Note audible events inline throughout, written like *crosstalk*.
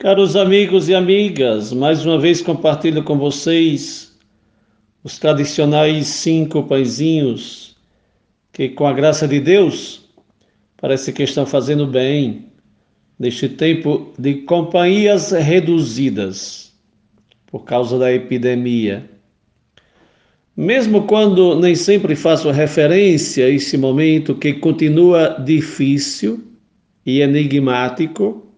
Caros amigos e amigas, mais uma vez compartilho com vocês os tradicionais cinco pãezinhos que, com a graça de Deus, parece que estão fazendo bem neste tempo de companhias reduzidas por causa da epidemia. Mesmo quando nem sempre faço referência a esse momento que continua difícil e enigmático,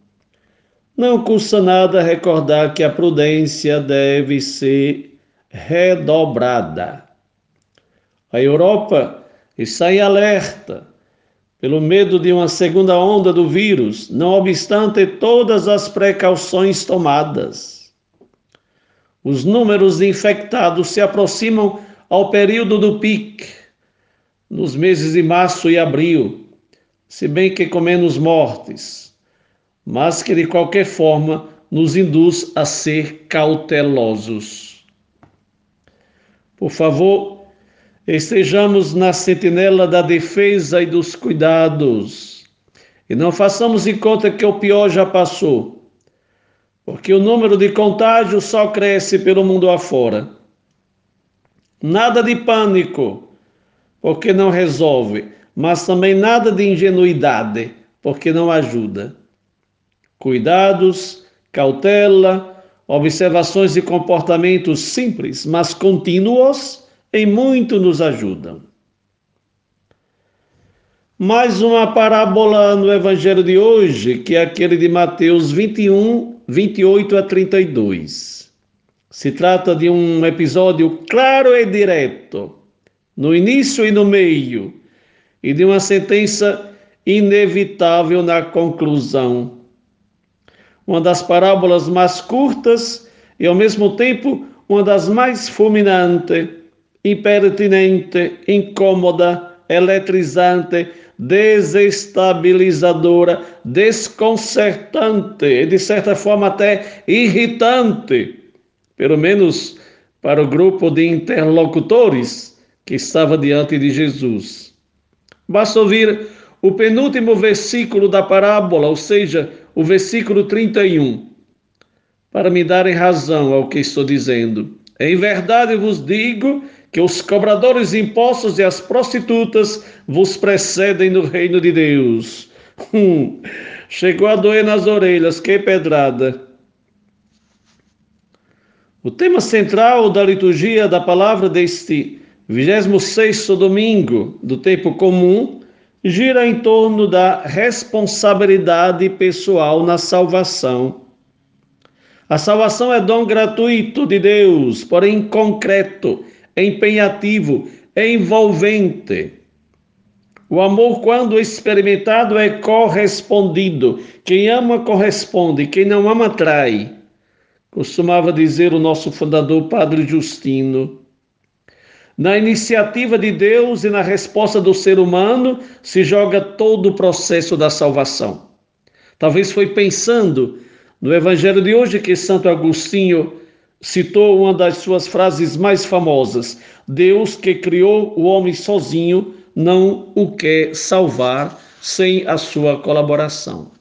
não custa nada recordar que a prudência deve ser redobrada. A Europa está em alerta pelo medo de uma segunda onda do vírus, não obstante todas as precauções tomadas. Os números de infectados se aproximam ao período do pico, nos meses de março e abril, se bem que com menos mortes mas que de qualquer forma nos induz a ser cautelosos. Por favor, estejamos na sentinela da defesa e dos cuidados e não façamos de conta que o pior já passou, porque o número de contágios só cresce pelo mundo afora. Nada de pânico, porque não resolve, mas também nada de ingenuidade, porque não ajuda cuidados, cautela, observações de comportamentos simples, mas contínuos, em muito nos ajudam. Mais uma parábola no Evangelho de hoje, que é aquele de Mateus 21, 28 a 32. Se trata de um episódio claro e direto, no início e no meio, e de uma sentença inevitável na conclusão uma das parábolas mais curtas e ao mesmo tempo uma das mais fulminante, impertinente, incômoda, eletrizante, desestabilizadora, desconcertante e de certa forma até irritante, pelo menos para o grupo de interlocutores que estava diante de Jesus. Basta ouvir o penúltimo versículo da parábola, ou seja, o versículo 31, para me darem razão ao que estou dizendo. Em verdade vos digo que os cobradores de impostos e as prostitutas vos precedem no reino de Deus. *laughs* Hum, chegou a doer nas orelhas, que pedrada. O tema central da liturgia da palavra deste 26 domingo do tempo comum gira em torno da responsabilidade pessoal na salvação. A salvação é dom gratuito de Deus, porém concreto, empenhativo, envolvente. O amor, quando experimentado, é correspondido. Quem ama, corresponde. Quem não ama, trai. Costumava dizer o nosso fundador, Padre Justino. Na iniciativa de Deus e na resposta do ser humano se joga todo o processo da salvação. Talvez foi pensando no evangelho de hoje que Santo Agostinho citou uma das suas frases mais famosas: Deus que criou o homem sozinho não o quer salvar sem a sua colaboração.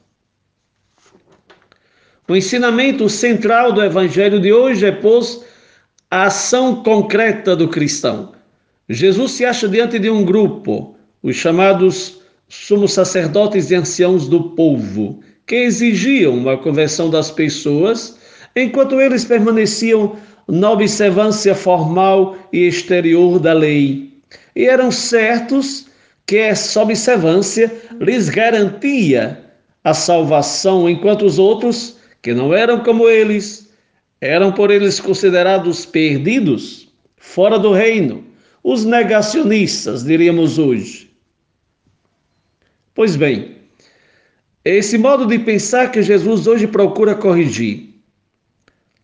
O ensinamento central do evangelho de hoje é, pois, a ação concreta do cristão. Jesus se acha diante de um grupo, os chamados sumos sacerdotes e anciãos do povo, que exigiam a conversão das pessoas, enquanto eles permaneciam na observância formal e exterior da lei. E eram certos que essa observância lhes garantia a salvação, enquanto os outros, que não eram como eles, eram por eles considerados perdidos, fora do reino, os negacionistas, diríamos hoje. Pois bem, esse modo de pensar que Jesus hoje procura corrigir.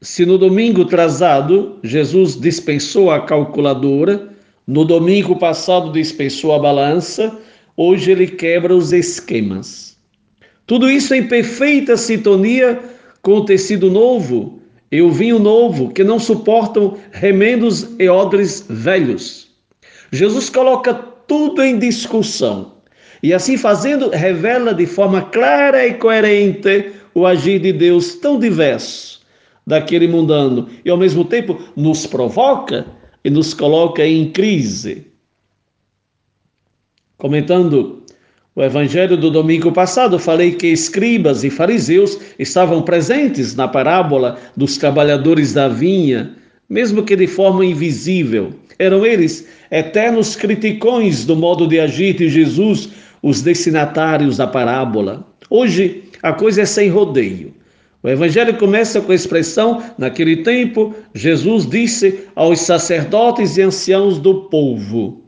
Se no domingo trazado Jesus dispensou a calculadora, no domingo passado dispensou a balança, hoje ele quebra os esquemas. Tudo isso em perfeita sintonia com o tecido novo e o vinho novo, que não suportam remendos e odres velhos. Jesus coloca tudo em discussão E assim fazendo, revela de forma clara e coerente o agir de Deus tão diverso daquele mundano e ao mesmo tempo nos provoca e nos coloca em crise. Comentando o evangelho do domingo passado, falei que escribas e fariseus estavam presentes na parábola dos trabalhadores da vinha, mesmo que de forma invisível. Eram eles eternos criticões do modo de agir de Jesus, os destinatários da parábola. Hoje, a coisa é sem rodeio. O evangelho começa com a expressão: naquele tempo, Jesus disse aos sacerdotes e anciãos do povo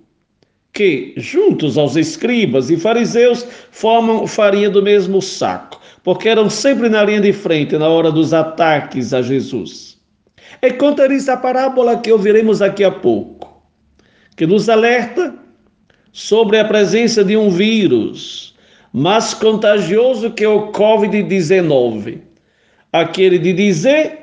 que, juntos aos escribas e fariseus, formam farinha do mesmo saco, porque eram sempre na linha de frente na hora dos ataques a Jesus. É conta-lhes a parábola que ouviremos daqui a pouco, que nos alerta sobre a presença de um vírus mais contagioso que o Covid-19, aquele de dizer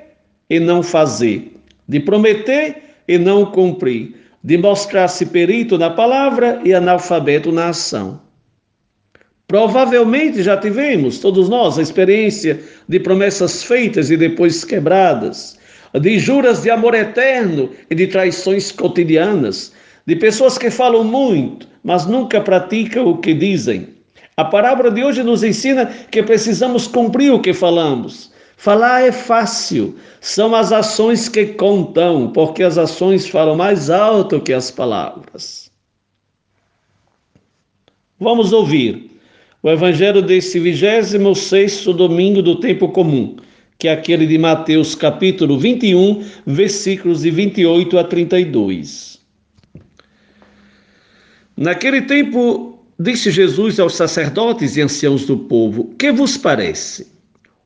e não fazer, de prometer e não cumprir, de mostrar-se perito na palavra e analfabeto na ação. Provavelmente já tivemos, todos nós, a experiência de promessas feitas e depois quebradas, de juras de amor eterno e de traições cotidianas, de pessoas que falam muito, mas nunca praticam o que dizem. A parábola de hoje nos ensina que precisamos cumprir o que falamos, Falar é fácil, são as ações que contam, porque as ações falam mais alto que as palavras. Vamos ouvir o evangelho desse 26 domingo do tempo comum, que é aquele de Mateus capítulo 21, versículos de 28 a 32. Naquele tempo, disse Jesus aos sacerdotes e anciãos do povo: Que vos parece?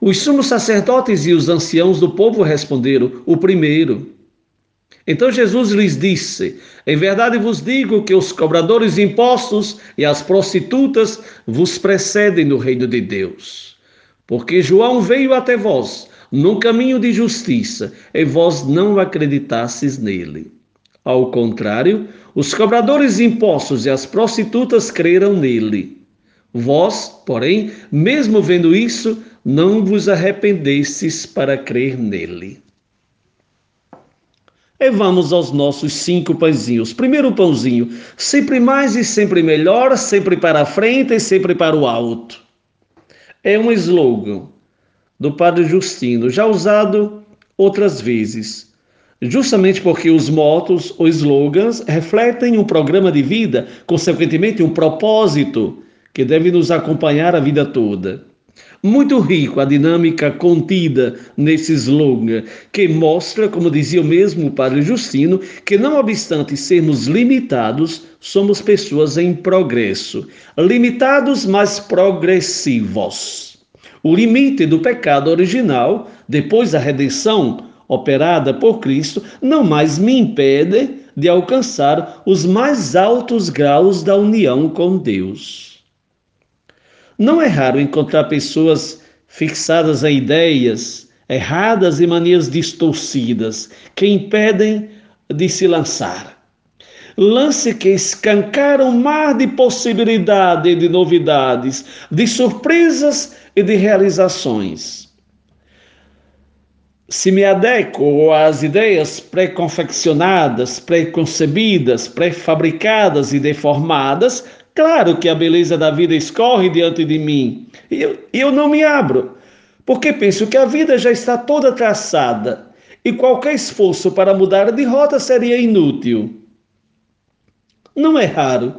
Os sumos sacerdotes e os anciãos do povo responderam: O primeiro. Então Jesus lhes disse: Em verdade vos digo que os cobradores de impostos e as prostitutas vos precedem no reino de Deus. Porque João veio até vós num caminho de justiça e vós não acreditastes nele. Ao contrário, os cobradores de impostos e as prostitutas creram nele. Vós, porém, mesmo vendo isso, não vos arrependestes para crer nele. E vamos aos nossos cinco pãezinhos. Primeiro pãozinho, sempre mais e sempre melhor, sempre para a frente e sempre para o alto. É um slogan do Padre Justino, já usado outras vezes, justamente porque os motos ou slogans refletem um programa de vida, consequentemente um propósito que deve nos acompanhar a vida toda. Muito rico a dinâmica contida nesse slogan, que mostra, como dizia o mesmo Padre Justino, que não obstante sermos limitados, somos pessoas em progresso. Limitados, mas progressivos. O limite do pecado original, depois da redenção operada por Cristo, não mais me impede de alcançar os mais altos graus da união com Deus. Não é raro encontrar pessoas fixadas a ideias erradas e manias distorcidas que impedem de se lançar. Lance que escancara um mar de possibilidade e de novidades, de surpresas e de realizações. Se me adequo às ideias pré-confeccionadas, pré-concebidas, pré-fabricadas e deformadas, Claro que a beleza da vida escorre diante de mim e eu, eu não me abro, porque penso que a vida já está toda traçada e qualquer esforço para mudar de rota seria inútil. Não é raro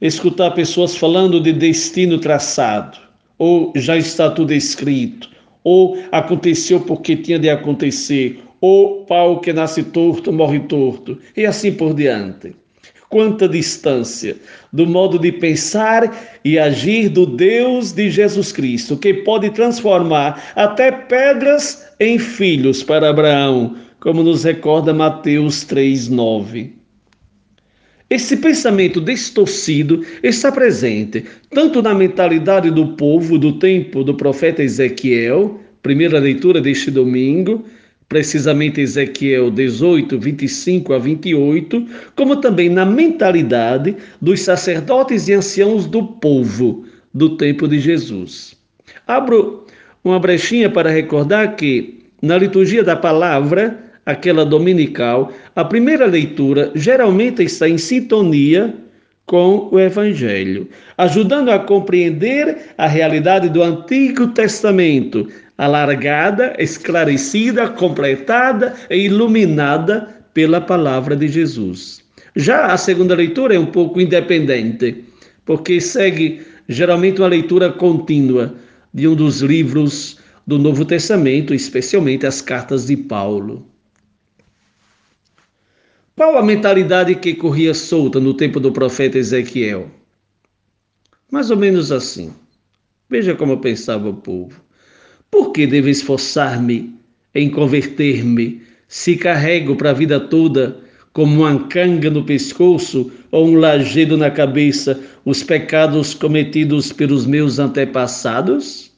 escutar pessoas falando de destino traçado, ou já está tudo escrito, ou aconteceu porque tinha de acontecer, ou pau que nasce torto morre torto, e assim por diante. Quanta distância do modo de pensar e agir do Deus de Jesus Cristo, que pode transformar até pedras em filhos para Abraão, como nos recorda Mateus 3:9. Esse pensamento distorcido está presente tanto na mentalidade do povo do tempo do profeta Ezequiel, primeira leitura deste domingo, precisamente Ezequiel 18, 25 a 28, como também na mentalidade dos sacerdotes e anciãos do povo do tempo de Jesus. Abro uma brechinha para recordar que, na liturgia da palavra, aquela dominical, a primeira leitura geralmente está em sintonia com o Evangelho, ajudando a compreender a realidade do Antigo Testamento, alargada, esclarecida, completada e iluminada pela palavra de Jesus. Já a segunda leitura é um pouco independente, porque segue geralmente uma leitura contínua de um dos livros do Novo Testamento, especialmente as cartas de Paulo. Qual a mentalidade que corria solta no tempo do profeta Ezequiel? Mais ou menos assim. Veja como pensava o povo. Por que devo esforçar-me em converter-me se carrego para a vida toda, como uma canga no pescoço ou um lajedo na cabeça, os pecados cometidos pelos meus antepassados?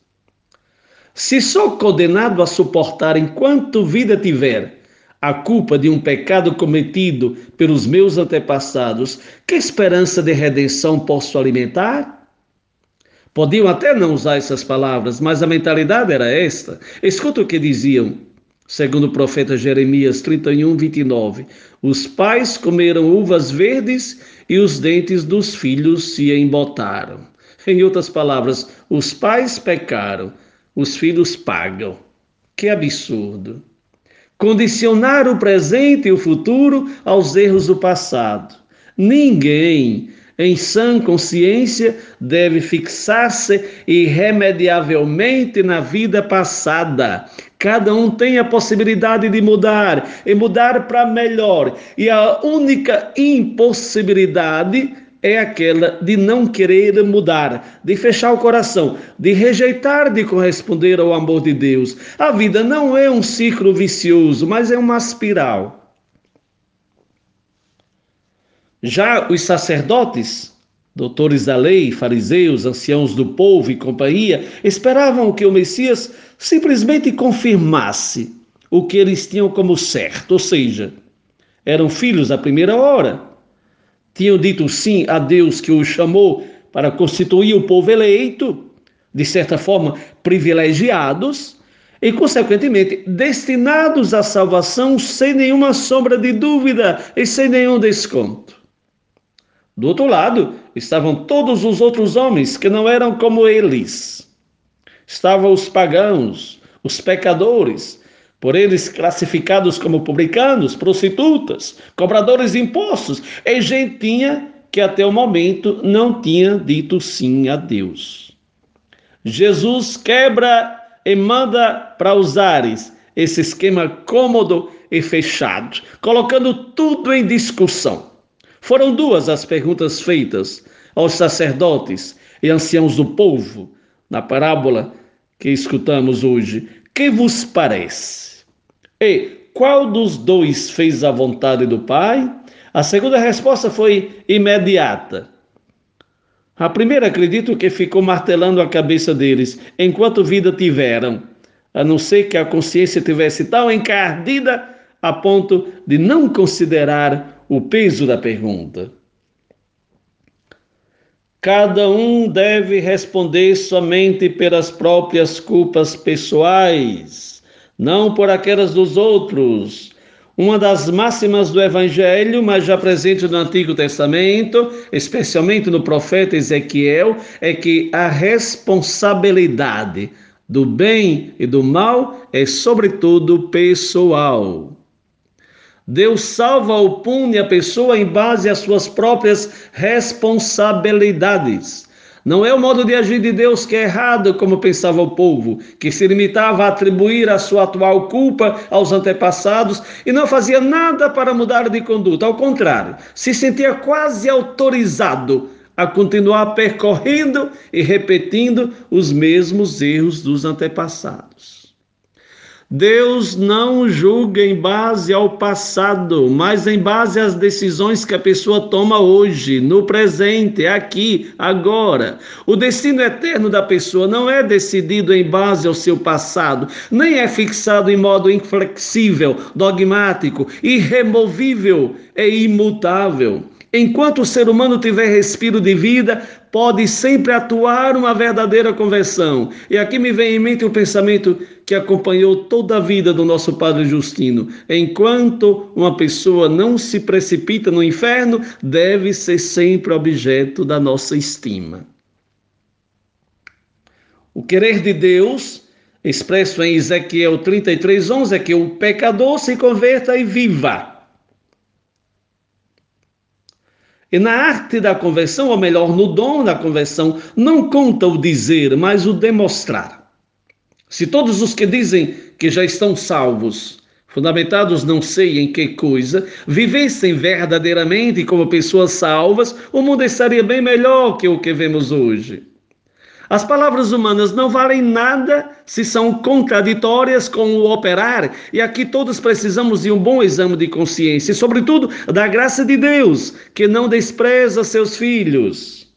Se sou condenado a suportar enquanto vida tiver a culpa de um pecado cometido pelos meus antepassados, que esperança de redenção posso alimentar? Podiam até não usar essas palavras, mas a mentalidade era esta. Escuta o que diziam, segundo o profeta Jeremias 31, 29. Os pais comeram uvas verdes e os dentes dos filhos se embotaram. Em outras palavras, os pais pecaram, os filhos pagam. Que absurdo! Condicionar o presente e o futuro aos erros do passado. Ninguém em sã consciência, deve fixar-se irremediavelmente na vida passada. Cada um tem a possibilidade de mudar e mudar para melhor, e a única impossibilidade é aquela de não querer mudar, de fechar o coração, de rejeitar de corresponder ao amor de Deus. A vida não é um ciclo vicioso, mas é uma espiral. Já os sacerdotes, doutores da lei, fariseus, anciãos do povo e companhia, esperavam que o Messias simplesmente confirmasse o que eles tinham como certo, ou seja, eram filhos da primeira hora. Tinham dito sim a Deus que os chamou para constituir o povo eleito, de certa forma privilegiados, e, consequentemente, destinados à salvação sem nenhuma sombra de dúvida e sem nenhum desconto. Do outro lado, estavam todos os outros homens que não eram como eles. Estavam os pagãos, os pecadores, por eles classificados como publicanos, prostitutas, cobradores de impostos e gentinha que até o momento não tinha dito sim a Deus. Jesus quebra e manda para usares esse esquema cômodo e fechado, colocando tudo em discussão. Foram duas as perguntas feitas aos sacerdotes e anciãos do povo na parábola que escutamos hoje. Que vos parece? E qual dos dois fez a vontade do Pai? A segunda resposta foi imediata. A primeira, acredito que ficou martelando a cabeça deles enquanto vida tiveram, a não ser que a consciência tivesse tão encardida a ponto de não considerar o peso da pergunta. Cada um deve responder somente pelas próprias culpas pessoais, não por aquelas dos outros. Uma das máximas do Evangelho, mas já presente no Antigo Testamento, especialmente no profeta Ezequiel, é que a responsabilidade do bem e do mal é, sobretudo, pessoal. Deus salva ou pune a pessoa em base às suas próprias responsabilidades. Não é o modo de agir de Deus que é errado, como pensava o povo, que se limitava a atribuir a sua atual culpa aos antepassados e não fazia nada para mudar de conduta. Ao contrário, se sentia quase autorizado a continuar percorrendo e repetindo os mesmos erros dos antepassados. Deus não julga em base ao passado, mas em base às decisões que a pessoa toma hoje, no presente, aqui, agora. O destino eterno da pessoa não é decidido em base ao seu passado, nem é fixado em modo inflexível, dogmático, irremovível e imutável. Enquanto o ser humano tiver respiro de vida, pode sempre atuar uma verdadeira conversão. E aqui me vem em mente o pensamento que acompanhou toda a vida do nosso Padre Justino. Enquanto uma pessoa não se precipita no inferno, deve ser sempre objeto da nossa estima. O querer de Deus, expresso em Ezequiel 33:11, é que o pecador se converta e viva. E na arte da conversão, ou melhor, no dom da conversão, não conta o dizer, mas o demonstrar. Se todos os que dizem que já estão salvos, fundamentados não sei em que coisa, vivessem verdadeiramente como pessoas salvas, o mundo estaria bem melhor que o que vemos hoje. As palavras humanas não valem nada se são contraditórias com o operar, e aqui todos precisamos de um bom exame de consciência, e sobretudo da graça de Deus, que não despreza seus filhos.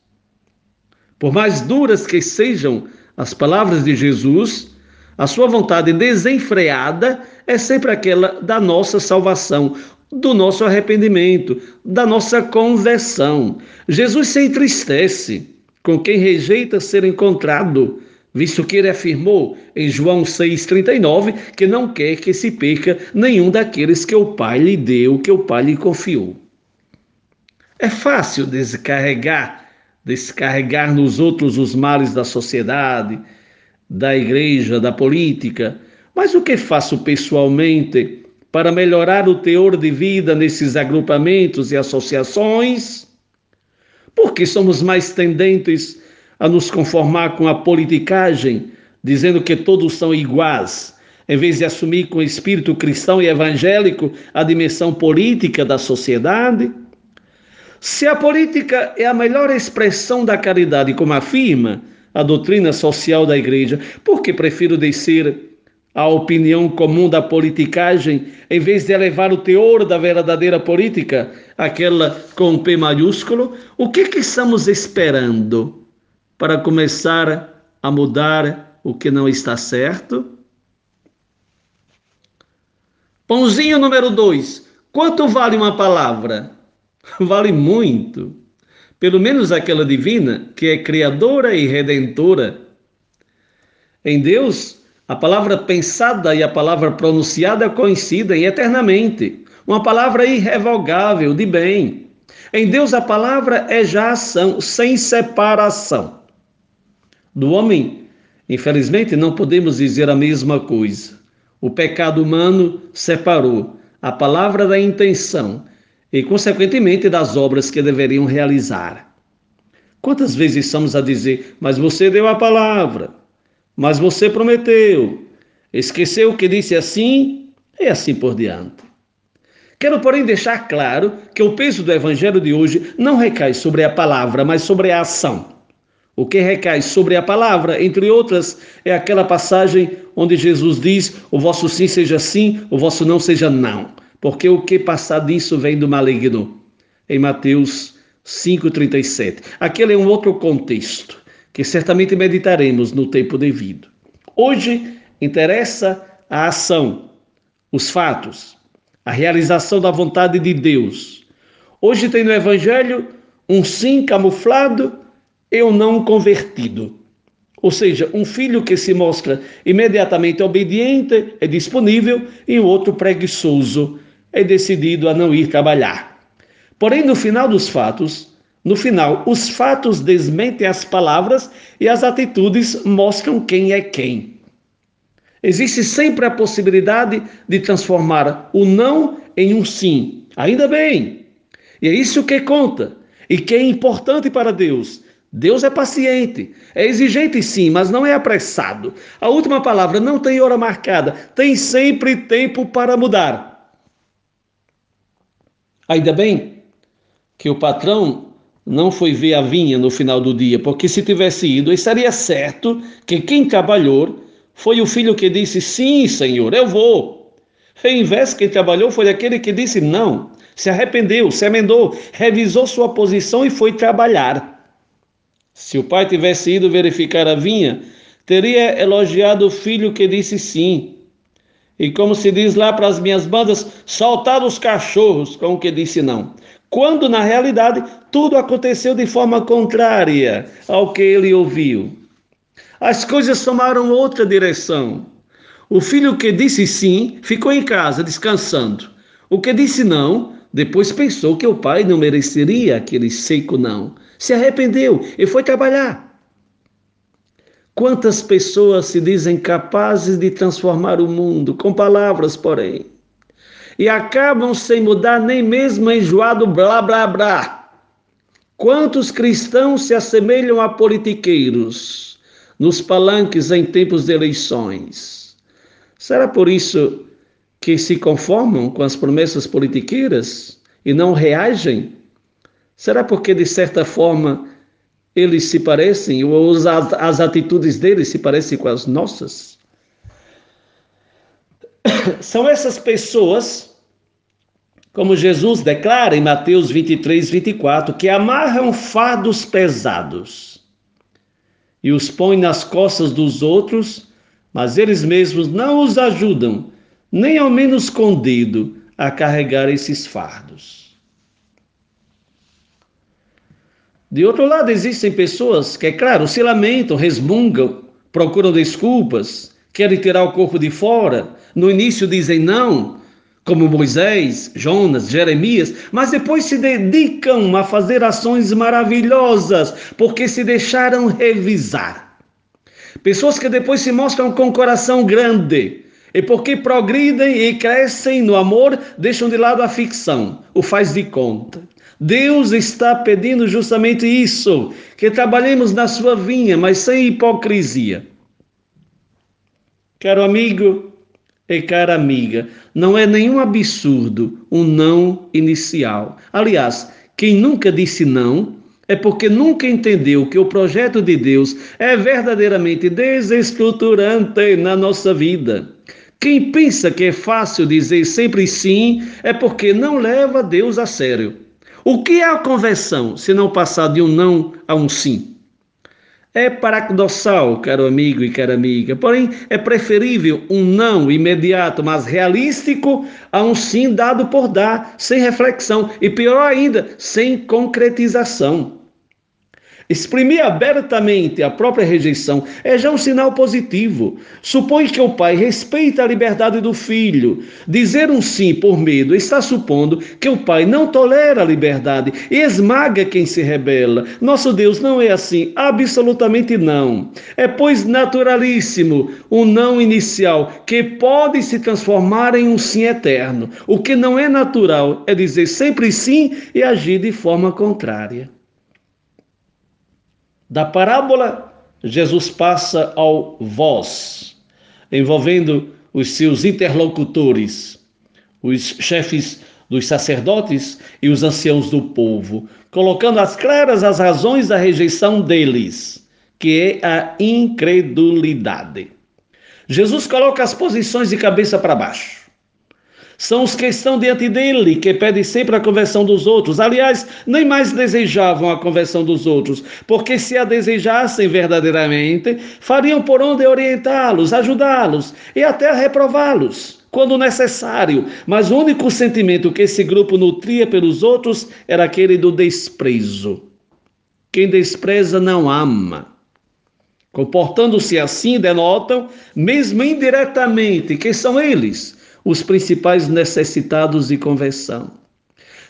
Por mais duras que sejam as palavras de Jesus, a sua vontade desenfreada é sempre aquela da nossa salvação, do nosso arrependimento, da nossa conversão. Jesus se entristece com quem rejeita ser encontrado, visto que ele afirmou em João 6,39 que não quer que se perca nenhum daqueles que o Pai lhe deu, que o Pai lhe confiou. É fácil descarregar, descarregar nos outros os males da sociedade, da igreja, da política, mas o que faço pessoalmente para melhorar o teor de vida nesses agrupamentos e associações? Porque somos mais tendentes a nos conformar com a politicagem, dizendo que todos são iguais, em vez de assumir com espírito cristão e evangélico a dimensão política da sociedade? Se a política é a melhor expressão da caridade, como afirma a doutrina social da igreja, por que prefiro descer a opinião comum da politicagem, em vez de elevar o teor da verdadeira política, aquela com P maiúsculo, o que, que estamos esperando para começar a mudar o que não está certo? Pãozinho número dois. Quanto vale uma palavra? *laughs* Vale muito. Pelo menos aquela divina, que é criadora e redentora. Em Deus, a palavra pensada e a palavra pronunciada coincidem eternamente. Uma palavra irrevogável de bem. Em Deus a palavra é já ação, sem separação. Do homem, infelizmente, não podemos dizer a mesma coisa. O pecado humano separou a palavra da intenção e, consequentemente, das obras que deveriam realizar. Quantas vezes estamos a dizer, mas você deu a palavra, mas você prometeu, esqueceu o que disse assim e assim por diante. Quero, porém, deixar claro que o peso do evangelho de hoje não recai sobre a palavra, mas sobre a ação. O que recai sobre a palavra, entre outras, é aquela passagem onde Jesus diz: O vosso sim seja sim, o vosso não seja não. Porque o que passar disso vem do maligno. Em Mateus 5,37. Aquele é um outro contexto que certamente meditaremos no tempo devido. Hoje interessa a ação, os fatos, a realização da vontade de Deus. Hoje tem no Evangelho um sim camuflado e um não convertido. Ou seja, um filho que se mostra imediatamente obediente é disponível e o outro preguiçoso é decidido a não ir trabalhar. Porém, no final dos fatos, no final, os fatos desmentem as palavras e as atitudes mostram quem é quem. Existe sempre a possibilidade de transformar o não em um sim. Ainda bem. E é isso que conta e que é importante para Deus. Deus é paciente, é exigente sim, mas não é apressado. A última palavra não tem hora marcada, tem sempre tempo para mudar. Ainda bem que o patrão não foi ver a vinha no final do dia, porque se tivesse ido, estaria certo que quem trabalhou foi o filho que disse: Sim, senhor, eu vou. Em vez quem trabalhou foi aquele que disse não, se arrependeu, se emendou, revisou sua posição e foi trabalhar. Se o pai tivesse ido verificar a vinha, teria elogiado o filho que disse sim. E como se diz lá para as minhas bandas, soltado os cachorros com o que disse não. Quando na realidade tudo aconteceu de forma contrária ao que ele ouviu. As coisas tomaram outra direção. O filho que disse sim ficou em casa descansando. O que disse não, depois pensou que o pai não mereceria aquele seco não se arrependeu e foi trabalhar. Quantas pessoas se dizem capazes de transformar o mundo com palavras, porém, e acabam sem mudar nem mesmo enjoado blá blá blá. Quantos cristãos se assemelham a politiqueiros nos palanques em tempos de eleições? Será por isso que se conformam com as promessas politiqueiras e não reagem Será porque, de certa forma, eles se parecem, ou as atitudes deles se parecem com as nossas? *coughs* São essas pessoas, como Jesus declara em Mateus 23, 24, que amarram fardos pesados e os põem nas costas dos outros, mas eles mesmos não os ajudam, nem ao menos com dedo, a carregar esses fardos. De outro lado, existem pessoas que, é claro, se lamentam, resmungam, procuram desculpas, querem tirar o corpo de fora. No início dizem não, como Moisés, Jonas, Jeremias, mas depois se dedicam a fazer ações maravilhosas, porque se deixaram revisar. Pessoas que depois se mostram com coração grande, e porque progridem e crescem no amor, deixam de lado a ficção, o faz de conta. Deus está pedindo justamente isso, que trabalhemos na sua vinha, mas sem hipocrisia. Caro amigo e cara amiga, não é nenhum absurdo um não inicial. Aliás, quem nunca disse não é porque nunca entendeu que o projeto de Deus é verdadeiramente desestruturante na nossa vida. Quem pensa que é fácil dizer sempre sim é porque não leva Deus a sério. O que é a conversão se não passar de um não a um sim? É paradoxal, caro amigo e cara amiga, porém é preferível um não imediato, mas realístico, a um sim dado por dar, sem reflexão e pior ainda, sem concretização. Exprimir abertamente a própria rejeição é já um sinal positivo. Supõe que o pai respeita a liberdade do filho. Dizer um sim por medo está supondo que o pai não tolera a liberdade e esmaga quem se rebela. Nosso Deus não é assim, absolutamente não. É, pois, naturalíssimo um não inicial que pode se transformar em um sim eterno. O que não é natural é dizer sempre sim e agir de forma contrária. Da parábola, Jesus passa ao vós, envolvendo os seus interlocutores, os chefes dos sacerdotes e os anciãos do povo, colocando às claras as razões da rejeição deles, que é a incredulidade. Jesus coloca as posições de cabeça para baixo são os que estão diante dele, que pedem sempre a conversão dos outros. Aliás, nem mais desejavam a conversão dos outros, porque se a desejassem verdadeiramente, fariam por onde orientá-los, ajudá-los e até reprová-los quando necessário, mas o único sentimento que esse grupo nutria pelos outros era aquele do desprezo. Quem despreza não ama. Comportando-se assim, denotam, mesmo indiretamente, que são eles os principais necessitados de conversão.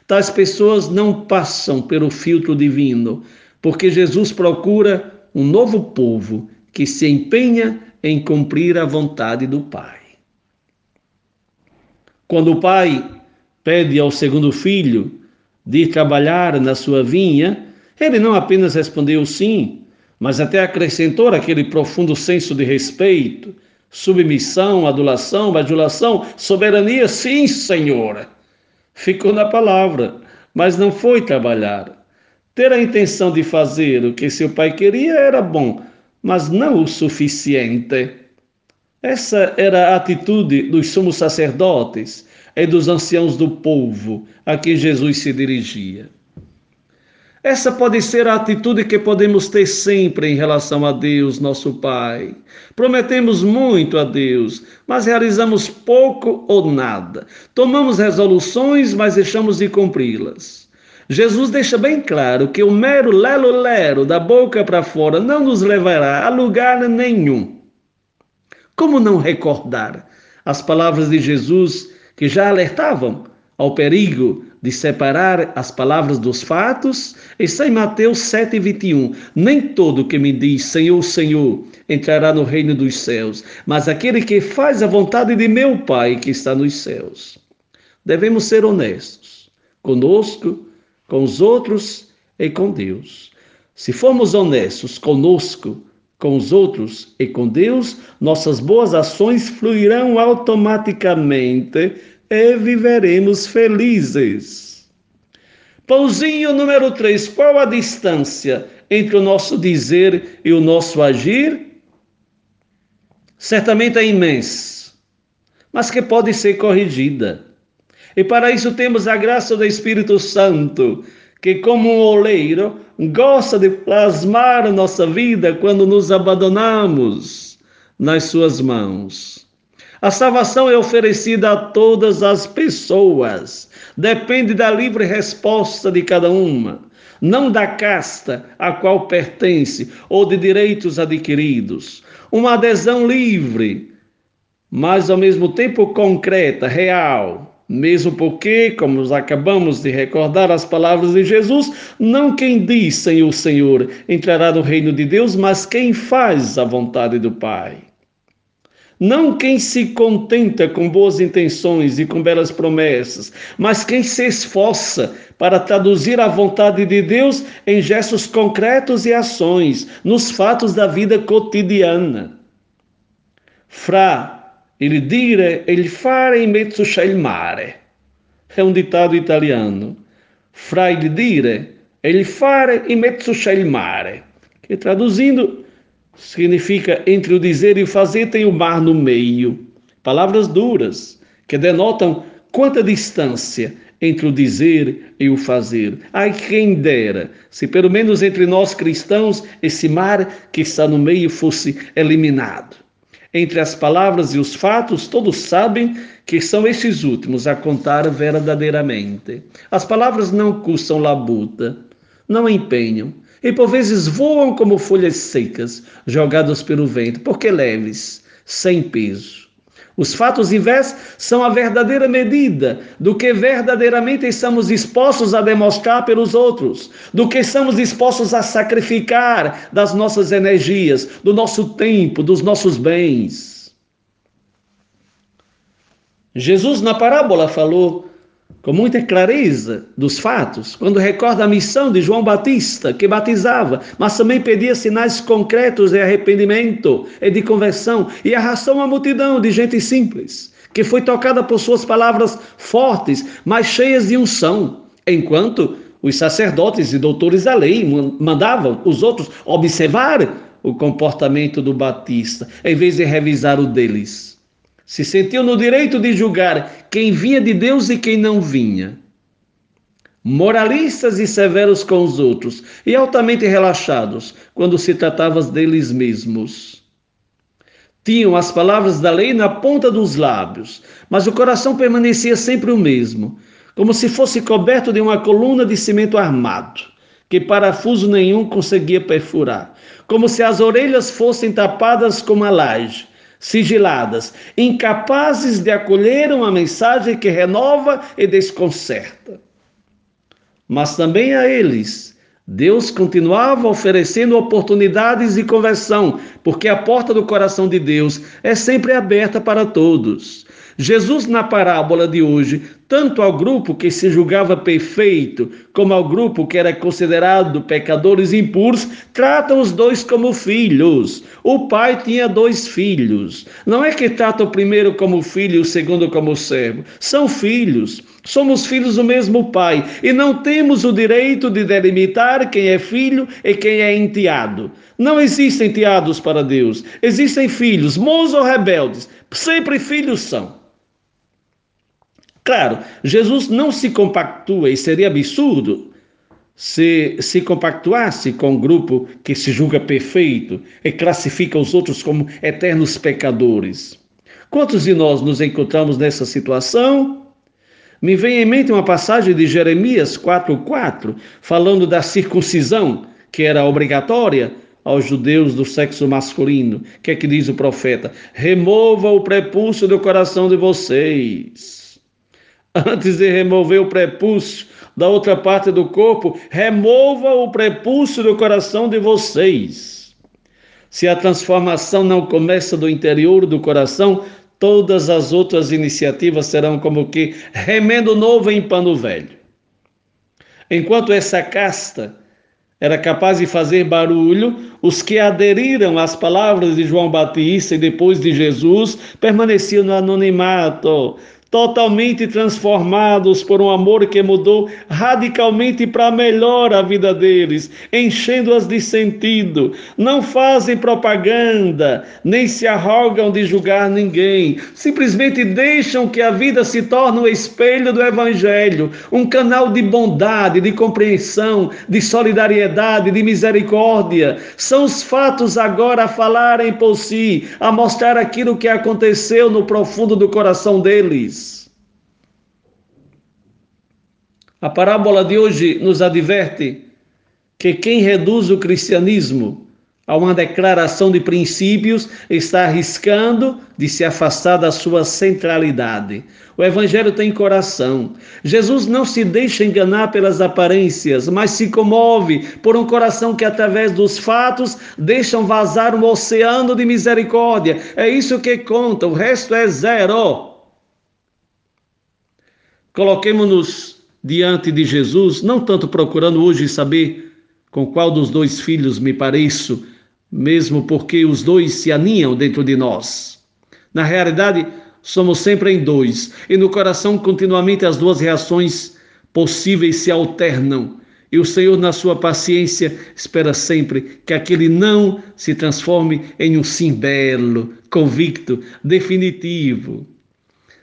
Tais pessoas não passam pelo filtro divino, porque Jesus procura um novo povo que se empenha em cumprir a vontade do Pai. Quando o pai pede ao segundo filho de trabalhar na sua vinha, Ele não apenas respondeu sim, mas até acrescentou aquele profundo senso de respeito, submissão, adulação, bajulação, soberania, sim, Senhor. Ficou na palavra, mas não foi trabalhar. Ter a intenção de fazer o que seu pai queria era bom, mas não o suficiente. Essa era a atitude dos sumos sacerdotes e dos anciãos do povo a que Jesus se dirigia. Essa pode ser a atitude que podemos ter sempre em relação a Deus, nosso Pai. Prometemos muito a Deus, mas realizamos pouco ou nada. Tomamos resoluções, mas deixamos de cumpri-las. Jesus deixa bem claro que o mero lelo-lero da boca para fora não nos levará a lugar nenhum. Como não recordar as palavras de Jesus que já alertavam ao perigo de separar as palavras dos fatos, está em Mateus 7,21. Nem todo que me diz Senhor, Senhor entrará no reino dos céus, mas aquele que faz a vontade de meu Pai que está nos céus. Devemos ser honestos conosco, com os outros e com Deus. Se formos honestos conosco, com os outros e com Deus, nossas boas ações fluirão automaticamente e viveremos felizes. Pãozinho número 3. Qual a distância entre o nosso dizer e o nosso agir? Certamente é imensa, mas que pode ser corrigida. E para isso temos a graça do Espírito Santo, que, como um oleiro, gosta de plasmar nossa vida quando nos abandonamos nas Suas mãos. A salvação é oferecida a todas as pessoas, depende da livre resposta de cada uma, não da casta a qual pertence ou de direitos adquiridos. Uma adesão livre, mas ao mesmo tempo concreta, real, mesmo porque, como acabamos de recordar as palavras de Jesus, não quem diz Senhor, Senhor entrará no reino de Deus, mas quem faz a vontade do Pai. Não quem se contenta com boas intenções e com belas promessas, mas quem se esforça para traduzir a vontade de Deus em gestos concretos e ações, nos fatos da vida cotidiana. Fra, il dire e il fare in mezzo il mare. É um ditado italiano. Fra il dire e il fare in mezzo il mare. Que traduzindo significa entre o dizer e o fazer tem o mar no meio. Palavras duras que denotam quanta distância entre o dizer e o fazer. Ai, quem dera, se pelo menos entre nós cristãos esse mar que está no meio fosse eliminado. Entre as palavras e os fatos, todos sabem que são estes últimos a contar verdadeiramente. As palavras não custam labuta, não empenham, e por vezes voam como folhas secas, jogadas pelo vento, porque leves, sem peso. Os fatos e vés são a verdadeira medida do que verdadeiramente estamos dispostos a demonstrar pelos outros, do que estamos dispostos a sacrificar das nossas energias, do nosso tempo, dos nossos bens. Jesus, na parábola, falou com muita clareza dos fatos, quando recorda a missão de João Batista, que batizava, mas também pedia sinais concretos de arrependimento e de conversão, e arrastou uma multidão de gente simples, que foi tocada por suas palavras fortes, mas cheias de unção, enquanto os sacerdotes e doutores da lei mandavam os outros observar o comportamento do Batista, em vez de revisar o deles se sentiu no direito de julgar quem vinha de Deus e quem não vinha. Moralistas e severos com os outros, e altamente relaxados quando se tratava deles mesmos. Tinham as palavras da lei na ponta dos lábios, mas o coração permanecia sempre o mesmo, como se fosse coberto de uma coluna de cimento armado, que parafuso nenhum conseguia perfurar, como se as orelhas fossem tapadas com uma laje, sigiladas, incapazes de acolher uma mensagem que renova e desconcerta. Mas também a eles, Deus continuava oferecendo oportunidades de conversão, porque a porta do coração de Deus é sempre aberta para todos. Jesus, na parábola de hoje, tanto ao grupo que se julgava perfeito, como ao grupo que era considerado pecadores impuros, trata os dois como filhos. O pai tinha dois filhos. Não é que trata o primeiro como filho e o segundo como servo. São filhos. Somos filhos do mesmo pai e não temos o direito de delimitar quem é filho e quem é enteado. Não existem enteados para Deus. Existem filhos, bons ou rebeldes. Sempre filhos são. Claro, Jesus não se compactua e seria absurdo se se compactuasse com um grupo que se julga perfeito e classifica os outros como eternos pecadores. Quantos de nós nos encontramos nessa situação? Me vem em mente uma passagem de Jeremias 4:4, falando da circuncisão, que era obrigatória aos judeus do sexo masculino. O que é que diz o profeta? Remova o prepúcio do coração de vocês Antes de remover o prepúcio da outra parte do corpo, remova o prepúcio do coração de vocês. Se a transformação não começa do interior do coração, todas as outras iniciativas serão como que remendo novo em pano velho. Enquanto essa casta era capaz de fazer barulho, os que aderiram às palavras de João Batista e depois de Jesus permaneciam no anonimato, totalmente transformados por um amor que mudou radicalmente para melhor a vida deles, enchendo-as de sentido. Não fazem propaganda, nem se arrogam de julgar ninguém, simplesmente deixam que a vida se torne o um espelho do Evangelho, um canal de bondade, de compreensão, de solidariedade, de misericórdia. São os fatos agora a falarem por si, a mostrar aquilo que aconteceu no profundo do coração deles. A parábola de hoje nos adverte que quem reduz o cristianismo a uma declaração de princípios está arriscando de se afastar da sua centralidade. O Evangelho tem coração. Jesus não se deixa enganar pelas aparências, mas se comove por um coração que, através dos fatos, deixam vazar um oceano de misericórdia. É isso que conta, o resto é zero. Coloquemos-nos diante de Jesus, não tanto procurando hoje saber com qual dos dois filhos me pareço, mesmo porque os dois se aninham dentro de nós. Na realidade, somos sempre em dois, e no coração continuamente as duas reações possíveis se alternam. E o Senhor, na sua paciência, espera sempre que aquele não se transforme em um sim belo, convicto, definitivo.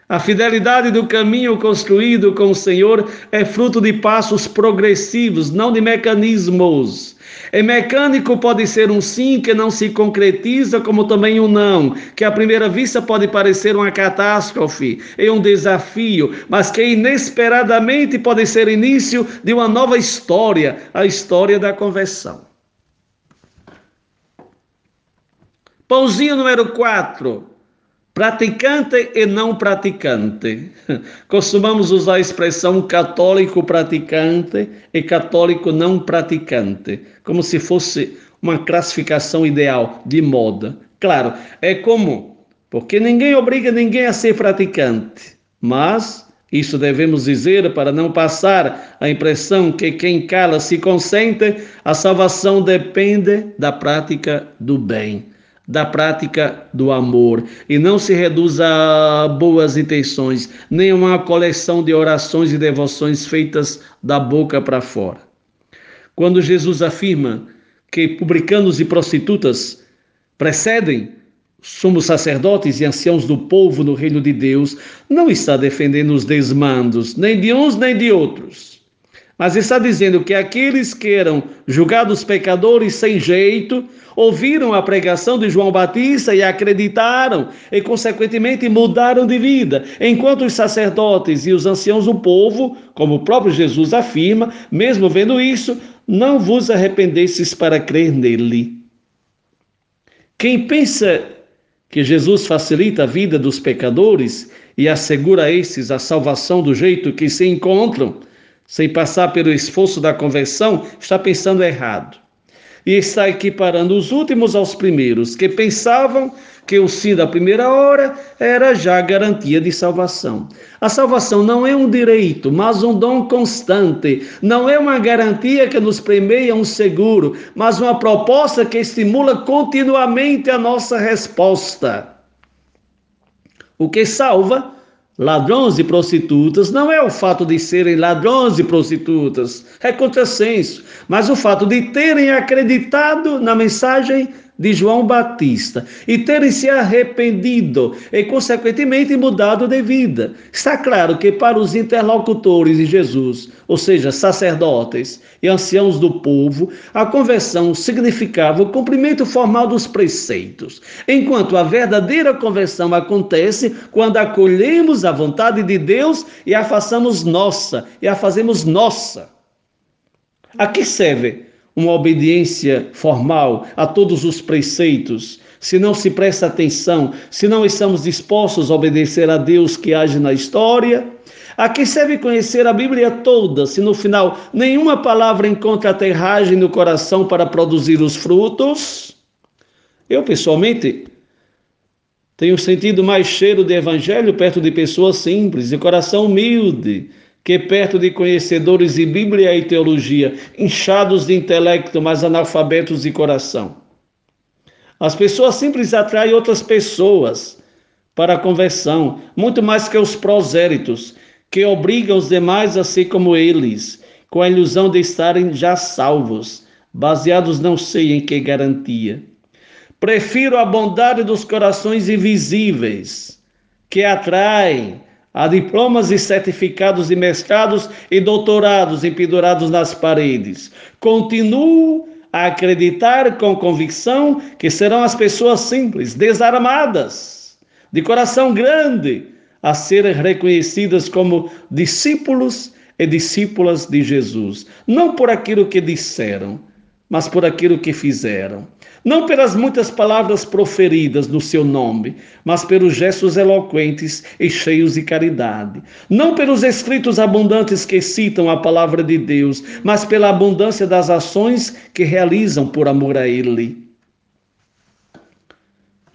A fidelidade do caminho construído com o Senhor é fruto de passos progressivos, não de mecanismos. É mecânico pode ser um sim que não se concretiza, como também um não, que à primeira vista pode parecer uma catástrofe e um desafio, mas que inesperadamente pode ser início de uma nova história, a história da conversão. Pãozinho número 4 praticante e não praticante. *laughs* Costumamos usar a expressão católico praticante e católico não praticante, como se fosse uma classificação ideal de moda. Claro, é comum, porque ninguém obriga ninguém a ser praticante, mas isso devemos dizer para não passar a impressão que quem cala se consente, a salvação depende da prática do bem da prática do amor e não se reduz a boas intenções, nem uma coleção de orações e devoções feitas da boca para fora. Quando Jesus afirma que publicanos e prostitutas precedem somos sacerdotes e anciãos do povo no reino de Deus, não está defendendo os desmandos, nem de uns nem de outros mas está dizendo que aqueles que eram julgados pecadores sem jeito, ouviram a pregação de João Batista e acreditaram, e consequentemente mudaram de vida, enquanto os sacerdotes e os anciãos do povo, como o próprio Jesus afirma, mesmo vendo isso, não vos arrependesses para crer nele. Quem pensa que Jesus facilita a vida dos pecadores e assegura a esses a salvação do jeito que se encontram, sem passar pelo esforço da conversão, está pensando errado. e está equiparando os últimos aos primeiros, que pensavam que o sim da primeira hora era já garantia de salvação. A salvação não é um direito, mas um dom constante. Não é uma garantia que nos premeia um seguro, mas uma proposta que estimula continuamente a nossa resposta. O que salva ladrões e prostitutas não é o fato de serem ladrões e prostitutas, é contrassenso, mas o fato de terem acreditado na mensagem de João Batista e terem se arrependido e, consequentemente, mudado de vida. Está claro que para os interlocutores de Jesus, ou seja, sacerdotes e anciãos do povo, a conversão significava o cumprimento formal dos preceitos, enquanto a verdadeira conversão acontece quando acolhemos a vontade de Deus e a façamos nossa, e a fazemos nossa. A que serve uma obediência formal a todos os preceitos, se não se presta atenção, se não estamos dispostos a obedecer a Deus que age na história, a que serve conhecer a Bíblia toda, se no final nenhuma palavra encontra aterragem no coração para produzir os frutos? Eu, pessoalmente, tenho sentido mais cheiro de evangelho perto de pessoas simples, de coração humilde, que perto de conhecedores de Bíblia e teologia, inchados de intelecto, mas analfabetos de coração. As pessoas simples atraem outras pessoas para a conversão, muito mais que os proséritos, que obrigam os demais a ser como eles, com a ilusão de estarem já salvos, baseados não sei em que garantia. Prefiro a bondade dos corações invisíveis, que atraem Há diplomas e certificados de mestrados e doutorados empedurados nas paredes. Continuo a acreditar com convicção que serão as pessoas simples, desarmadas, de coração grande, a serem reconhecidas como discípulos e discípulas de Jesus, não por aquilo que disseram, mas por aquilo que fizeram. Não pelas muitas palavras proferidas no seu nome, mas pelos gestos eloquentes e cheios de caridade. Não pelos escritos abundantes que citam a palavra de Deus, mas pela abundância das ações que realizam por amor a Ele.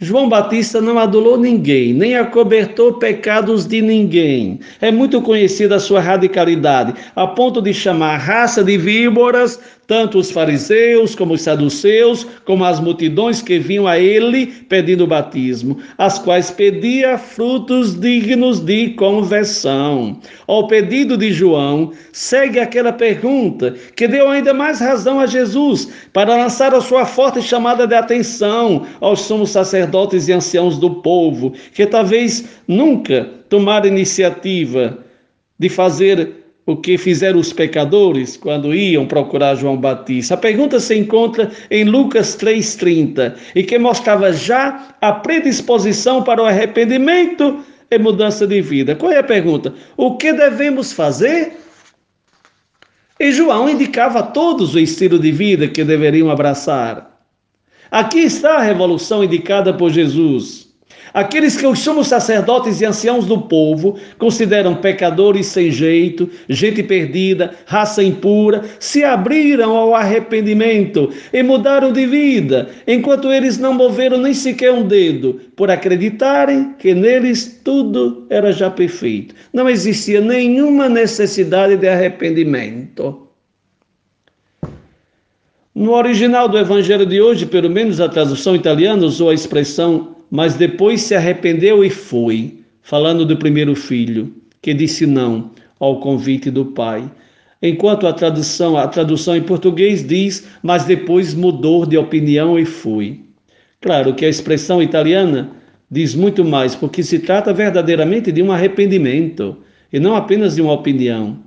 João Batista não adulou ninguém, nem acobertou pecados de ninguém. É muito conhecida a sua radicalidade, a ponto de chamar raça de víboras tanto os fariseus como os saduceus, como as multidões que vinham a ele pedindo batismo, as quais pedia frutos dignos de conversão. Ao pedido de João, segue aquela pergunta que deu ainda mais razão a Jesus para lançar a sua forte chamada de atenção aos sumos sacerdotes e anciãos do povo, que talvez nunca tomaram iniciativa de fazer o que fizeram os pecadores quando iam procurar João Batista. A pergunta se encontra em Lucas 3,30 e que mostrava já a predisposição para o arrependimento e mudança de vida. Qual é a pergunta? O que devemos fazer? E João indicava a todos o estilo de vida que deveriam abraçar. Aqui está a revolução indicada por Jesus. Aqueles que os sumos sacerdotes e anciãos do povo consideram pecadores sem jeito, gente perdida, raça impura, se abriram ao arrependimento e mudaram de vida, enquanto eles não moveram nem sequer um dedo, por acreditarem que neles tudo era já perfeito. Não existia nenhuma necessidade de arrependimento. No original do Evangelho de hoje, pelo menos a tradução italiana usou a expressão mas depois se arrependeu e foi, falando do primeiro filho, que disse não ao convite do pai. Enquanto a tradução, a tradução em português diz, mas depois mudou de opinião e foi. Claro que a expressão italiana diz muito mais, porque se trata verdadeiramente de um arrependimento e não apenas de uma opinião.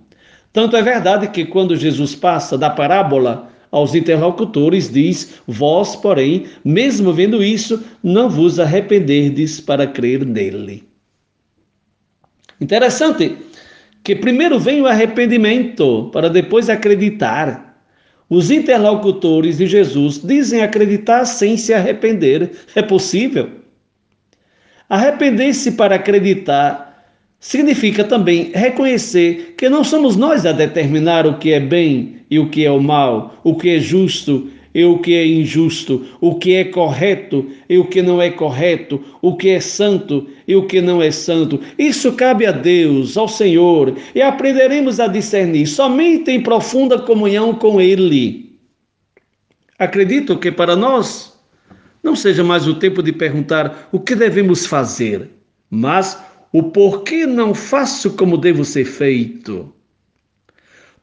Tanto é verdade que quando Jesus passa da parábola aos interlocutores, diz: Vós, porém, mesmo vendo isso, não vos arrependerdes para crer nele. Interessante que primeiro vem o arrependimento, para depois acreditar. Os interlocutores de Jesus dizem acreditar sem se arrepender. É possível? Arrepender-se para acreditar significa também reconhecer que não somos nós a determinar o que é bem e o que é o mal, o que é justo e o que é injusto, o que é correto e o que não é correto, o que é santo e o que não é santo. Isso cabe a Deus, ao Senhor, e aprenderemos a discernir somente em profunda comunhão com Ele. Acredito que para nós não seja mais o tempo de perguntar o que devemos fazer, mas o porquê não faço como devo ser feito.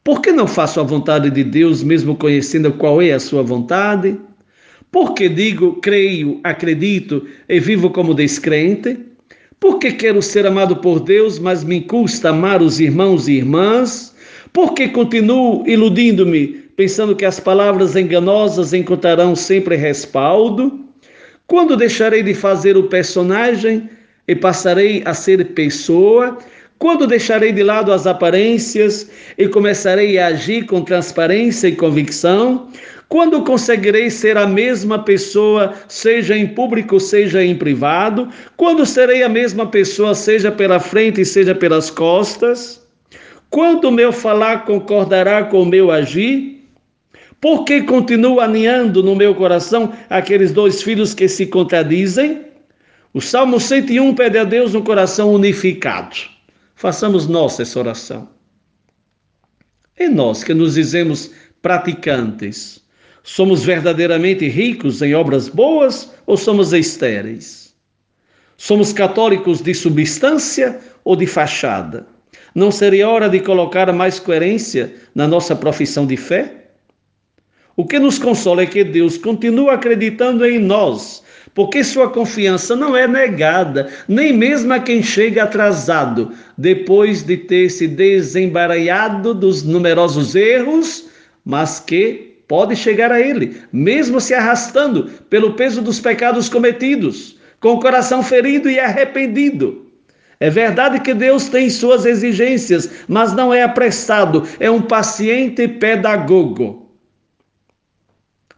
Por que não faço a vontade de Deus, mesmo conhecendo qual é a sua vontade? Porque digo, creio, acredito e vivo como descrente? Porque quero ser amado por Deus, mas me custa amar os irmãos e irmãs? Porque continuo iludindo-me, pensando que as palavras enganosas encontrarão sempre respaldo? Quando deixarei de fazer o personagem e passarei a ser pessoa? Quando deixarei de lado as aparências e começarei a agir com transparência e convicção? Quando conseguirei ser a mesma pessoa, seja em público, seja em privado? Quando serei a mesma pessoa, seja pela frente, seja pelas costas? Quando o meu falar concordará com o meu agir? Porque continuo aninhando no meu coração aqueles dois filhos que se contradizem? O Salmo 101 pede a Deus um coração unificado. Façamos nossa essa oração. E nós que nos dizemos praticantes, somos verdadeiramente ricos em obras boas ou somos estéreis? Somos católicos de substância ou de fachada? Não seria hora de colocar mais coerência na nossa profissão de fé? O que nos consola é que Deus continua acreditando em nós porque sua confiança não é negada, nem mesmo a quem chega atrasado, depois de ter se desembaralhado dos numerosos erros, mas que pode chegar a ele, mesmo se arrastando pelo peso dos pecados cometidos, com o coração ferido e arrependido. É verdade que Deus tem suas exigências, mas não é apressado, é um paciente pedagogo.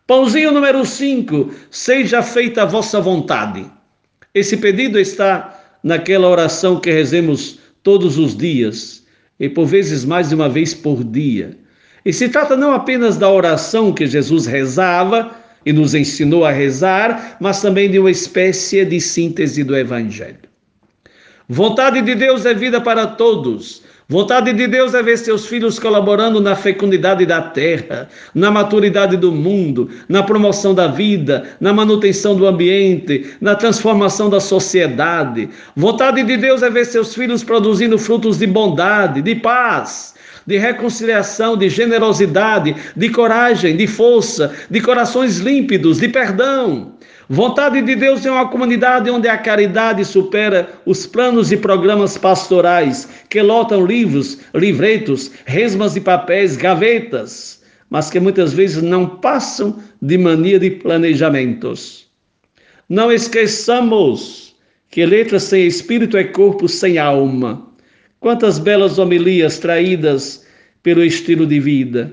Pãozinho número 5, seja feita a vossa vontade. Esse pedido está naquela oração que rezemos todos os dias, e por vezes mais de uma vez por dia. E se trata não apenas da oração que Jesus rezava e nos ensinou a rezar, mas também de uma espécie de síntese do Evangelho. Vontade de Deus é vida para todos. Vontade de Deus é ver seus filhos colaborando na fecundidade da terra, na maturidade do mundo, na promoção da vida, na manutenção do ambiente, na transformação da sociedade. Vontade de Deus é ver seus filhos produzindo frutos de bondade, de paz, de reconciliação, de generosidade, de coragem, de força, de corações límpidos, de perdão. Vontade de Deus é uma comunidade onde a caridade supera os planos e programas pastorais que lotam livros, livretos, resmas de papéis, gavetas, mas que muitas vezes não passam de mania de planejamentos. Não esqueçamos que letra sem espírito é corpo sem alma. Quantas belas homilias traídas pelo estilo de vida.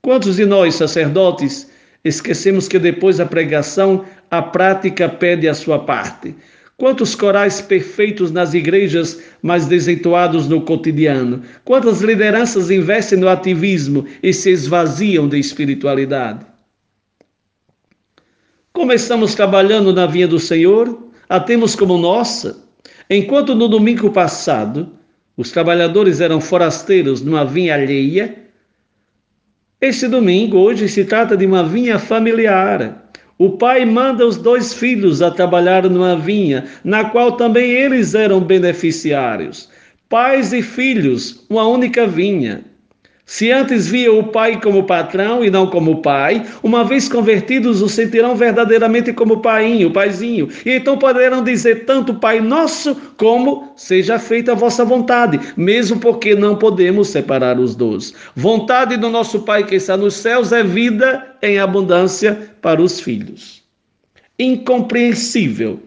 Quantos de nós, sacerdotes, esquecemos que depois da pregação a prática pede a sua parte. Quantos corais perfeitos nas igrejas, mas desentoados no cotidiano? Quantas lideranças investem no ativismo e se esvaziam de espiritualidade? Como estamos trabalhando na vinha do Senhor? A temos como nossa? Enquanto no domingo passado os trabalhadores eram forasteiros numa vinha alheia, este domingo, hoje, se trata de uma vinha familiar o pai manda os dois filhos a trabalhar numa vinha, na qual também eles eram beneficiários. Pais e filhos, uma única vinha. Se antes via o pai como patrão e não como pai, uma vez convertidos o sentirão verdadeiramente como paiinho, paizinho. E então poderão dizer tanto Pai Nosso como seja feita a vossa vontade, mesmo porque não podemos separar os dois. Vontade do nosso Pai que está nos céus é vida em abundância para os filhos. Incompreensível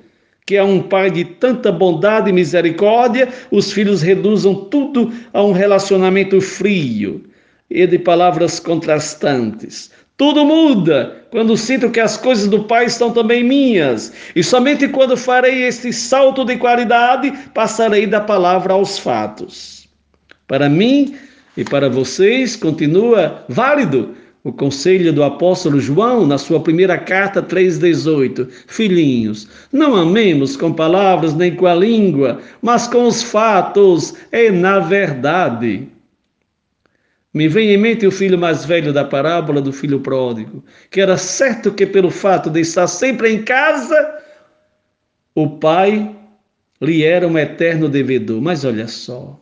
que a um pai de tanta bondade e misericórdia, os filhos reduzam tudo a um relacionamento frio e de palavras contrastantes. Tudo muda quando sinto que as coisas do Pai estão também minhas. E somente quando farei este salto de qualidade, passarei da palavra aos fatos. Para mim e para vocês, continua válido o conselho do apóstolo João na sua primeira carta 3:18. Filhinhos, não amemos com palavras nem com a língua, mas com os fatos e na verdade. Me vem em mente o filho mais velho da parábola do filho pródigo, que era certo que pelo fato de estar sempre em casa, o pai lhe era um eterno devedor. Mas olha só,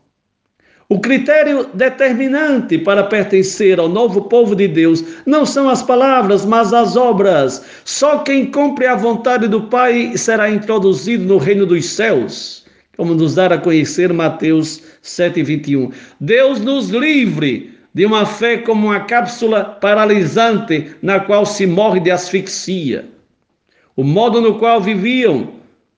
o critério determinante para pertencer ao novo povo de Deus não são as palavras, mas as obras. Só quem cumpre a vontade do Pai será introduzido no reino dos céus, como nos dá a conhecer Mateus 7:21. Deus nos livre de uma fé como uma cápsula paralisante na qual se morre de asfixia. O modo no qual viviam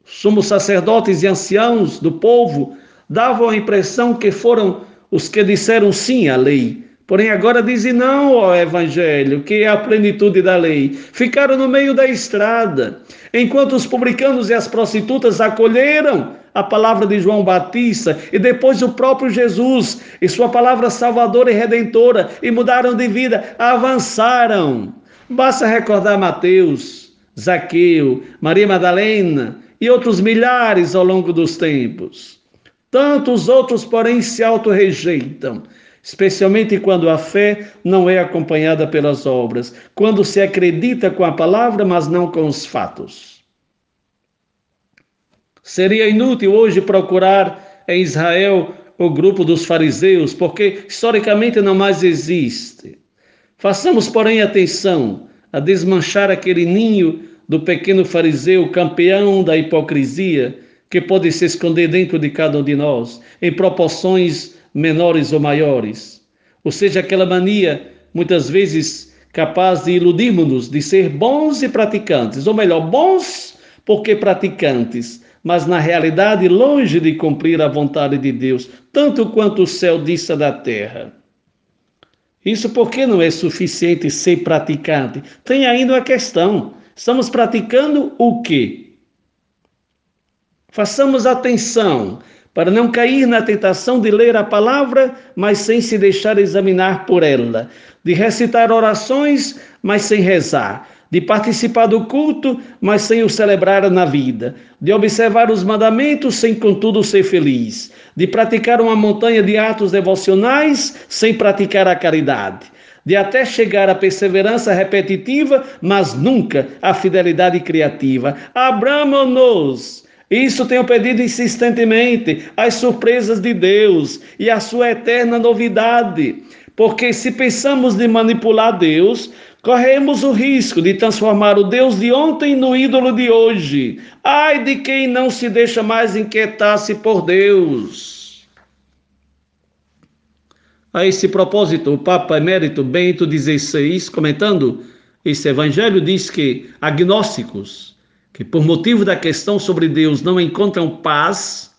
somos sacerdotes e anciãos do povo davam a impressão que foram os que disseram sim à lei. Porém, agora dizem não ao Evangelho, que é a plenitude da lei. Ficaram no meio da estrada, enquanto os publicanos e as prostitutas acolheram a palavra de João Batista e depois o próprio Jesus e sua palavra salvadora e redentora e mudaram de vida, avançaram. Basta recordar Mateus, Zaqueu, Maria Madalena e outros milhares ao longo dos tempos. Tantos outros, porém, se auto-rejeitam, especialmente quando a fé não é acompanhada pelas obras, quando se acredita com a palavra, mas não com os fatos. Seria inútil hoje procurar em Israel o grupo dos fariseus, porque historicamente não mais existe. Façamos, porém, atenção a desmanchar aquele ninho do pequeno fariseu, campeão da hipocrisia, que pode se esconder dentro de cada um de nós, em proporções menores ou maiores. Ou seja, aquela mania, muitas vezes capaz de iludirmos-nos de ser bons e praticantes, ou melhor, bons porque praticantes, mas na realidade longe de cumprir a vontade de Deus, tanto quanto o céu disse da terra. Isso porque não é suficiente ser praticante. Tem ainda uma questão: estamos praticando o quê? Façamos atenção para não cair na tentação de ler a palavra, mas sem se deixar examinar por ela, de recitar orações, mas sem rezar, de participar do culto, mas sem o celebrar na vida, de observar os mandamentos sem contudo ser feliz, de praticar uma montanha de atos devocionais sem praticar a caridade, de até chegar à perseverança repetitiva, mas nunca à fidelidade criativa. Abramos-nos isso tenho pedido insistentemente, as surpresas de Deus e a sua eterna novidade. Porque se pensamos de manipular Deus, corremos o risco de transformar o Deus de ontem no ídolo de hoje. Ai de quem não se deixa mais inquietar-se por Deus. A esse propósito, o Papa Emérito Bento XVI, comentando esse evangelho, diz que agnósticos, que por motivo da questão sobre Deus não encontram paz,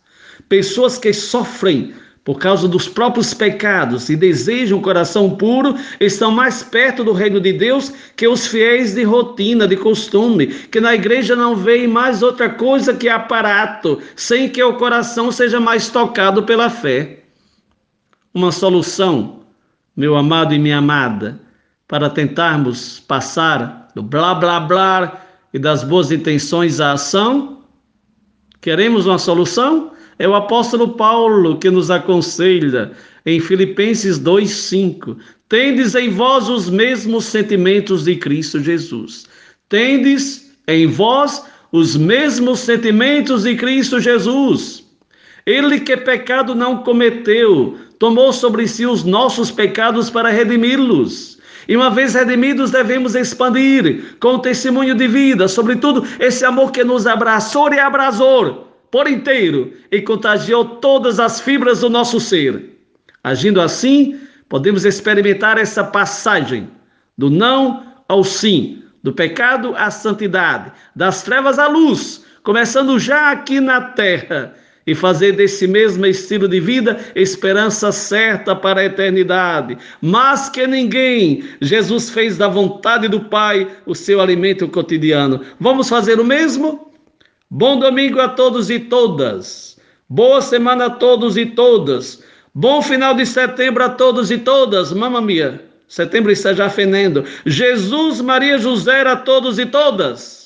pessoas que sofrem por causa dos próprios pecados e desejam um coração puro, estão mais perto do reino de Deus que os fiéis de rotina, de costume, que na igreja não veem mais outra coisa que aparato, sem que o coração seja mais tocado pela fé. Uma solução, meu amado e minha amada, para tentarmos passar do blá blá blá e das boas intenções à ação? Queremos uma solução? É o apóstolo Paulo que nos aconselha em Filipenses 2:5. Tendes em vós os mesmos sentimentos de Cristo Jesus. Tendes em vós os mesmos sentimentos de Cristo Jesus. Ele que pecado não cometeu, tomou sobre si os nossos pecados para redimi-los e uma vez redimidos, devemos expandir com o testemunho de vida, sobretudo esse amor que nos abraçou e abrasou por inteiro e contagiou todas as fibras do nosso ser. Agindo assim, podemos experimentar essa passagem do não ao sim, do pecado à santidade, das trevas à luz, começando já aqui na terra e fazer desse mesmo estilo de vida esperança certa para a eternidade. Mas que ninguém, Jesus fez da vontade do Pai o seu alimento cotidiano. Vamos fazer o mesmo? Bom domingo a todos e todas. Boa semana a todos e todas. Bom final de setembro a todos e todas. Mamma mia. Setembro está já fenendo. Jesus, Maria, José, a todos e todas.